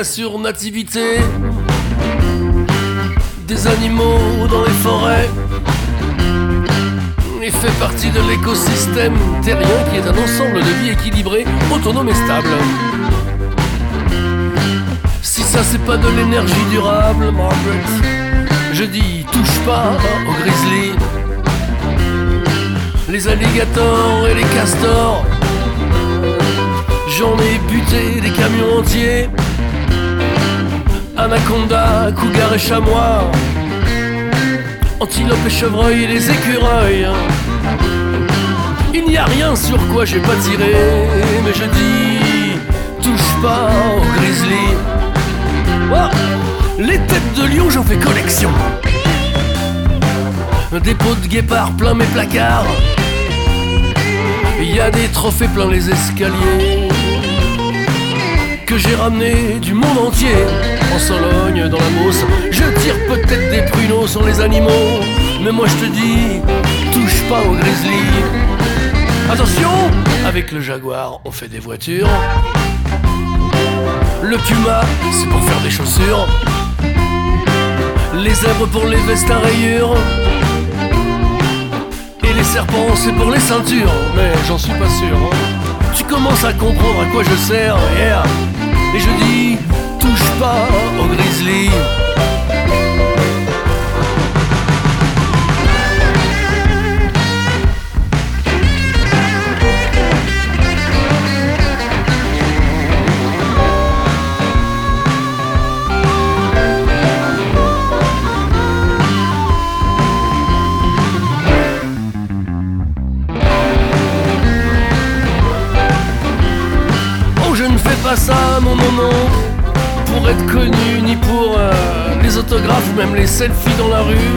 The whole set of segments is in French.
la surnativité des animaux dans les forêts et fait partie de l'écosystème terrien qui est un ensemble de vie équilibré, autonome et stable. Si ça c'est pas de l'énergie durable, Margaret, je dis touche pas au grizzly. Les alligators et les castors, j'en ai buté des camions entiers. Anaconda, cougar et chamois, antilope et chevreuil et les écureuils. Il n'y a rien sur quoi j'ai pas tiré, mais je dis touche pas au grizzly. Les têtes de lion, j'en fais collection. Des pots de guépard plein mes placards. Il y a des trophées plein les escaliers que j'ai ramené du monde entier en Sologne, dans la Mousse. Je tire peut-être des pruneaux sur les animaux, mais moi je te dis, touche pas au grizzly. Attention, avec le jaguar, on fait des voitures. Le puma, c'est pour faire des chaussures. Les zèbres pour les vestes à rayures. Et les serpents, c'est pour les ceintures. Mais j'en suis pas sûr. hein. Tu commences à comprendre à quoi je sers, yeah. Pas ça, mon non, non, pour être connu, ni pour euh, les autographes même les selfies dans la rue.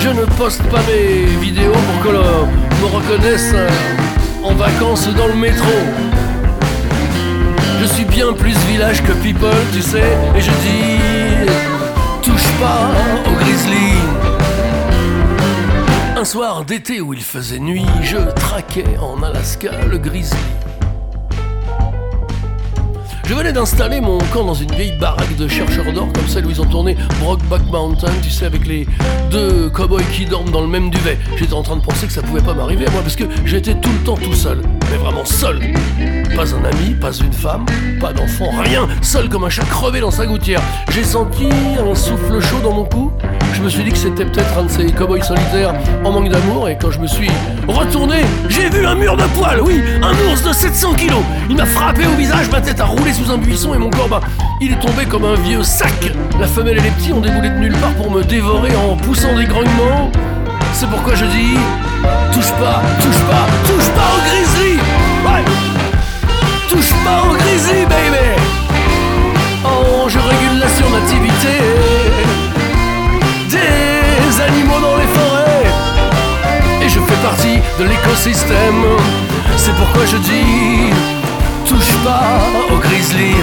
Je ne poste pas mes vidéos pour que l'on me reconnaisse euh, en vacances dans le métro. Je suis bien plus village que people, tu sais, et je dis touche pas au grizzly. Un soir d'été où il faisait nuit, je traquais en Alaska le grizzly. Je venais d'installer mon camp dans une vieille baraque de chercheurs d'or comme celle où ils ont tourné Brokeback Mountain, tu sais, avec les deux cowboys qui dorment dans le même duvet. J'étais en train de penser que ça pouvait pas m'arriver à moi parce que j'étais tout le temps tout seul, mais vraiment seul. Pas un ami, pas une femme, pas d'enfant, rien, seul comme un chat crevé dans sa gouttière. J'ai senti un souffle chaud dans mon cou. Je me suis dit que c'était peut-être un de ces cowboys solitaires en manque d'amour et quand je me suis retourné, j'ai vu un mur de poils, oui, un ours de 700 kilos. Il m'a frappé au visage, ma tête a roulé sous un buisson et mon corps, bah, il est tombé comme un vieux sac. La femelle et les petits ont déboulé de nulle part pour me dévorer en poussant des grognements. C'est pourquoi je dis, touche pas, touche pas, touche pas au grizzly. Ouais. Touche pas au grizzly, baby. De l'écosystème. C'est pourquoi je dis touche pas au grizzly.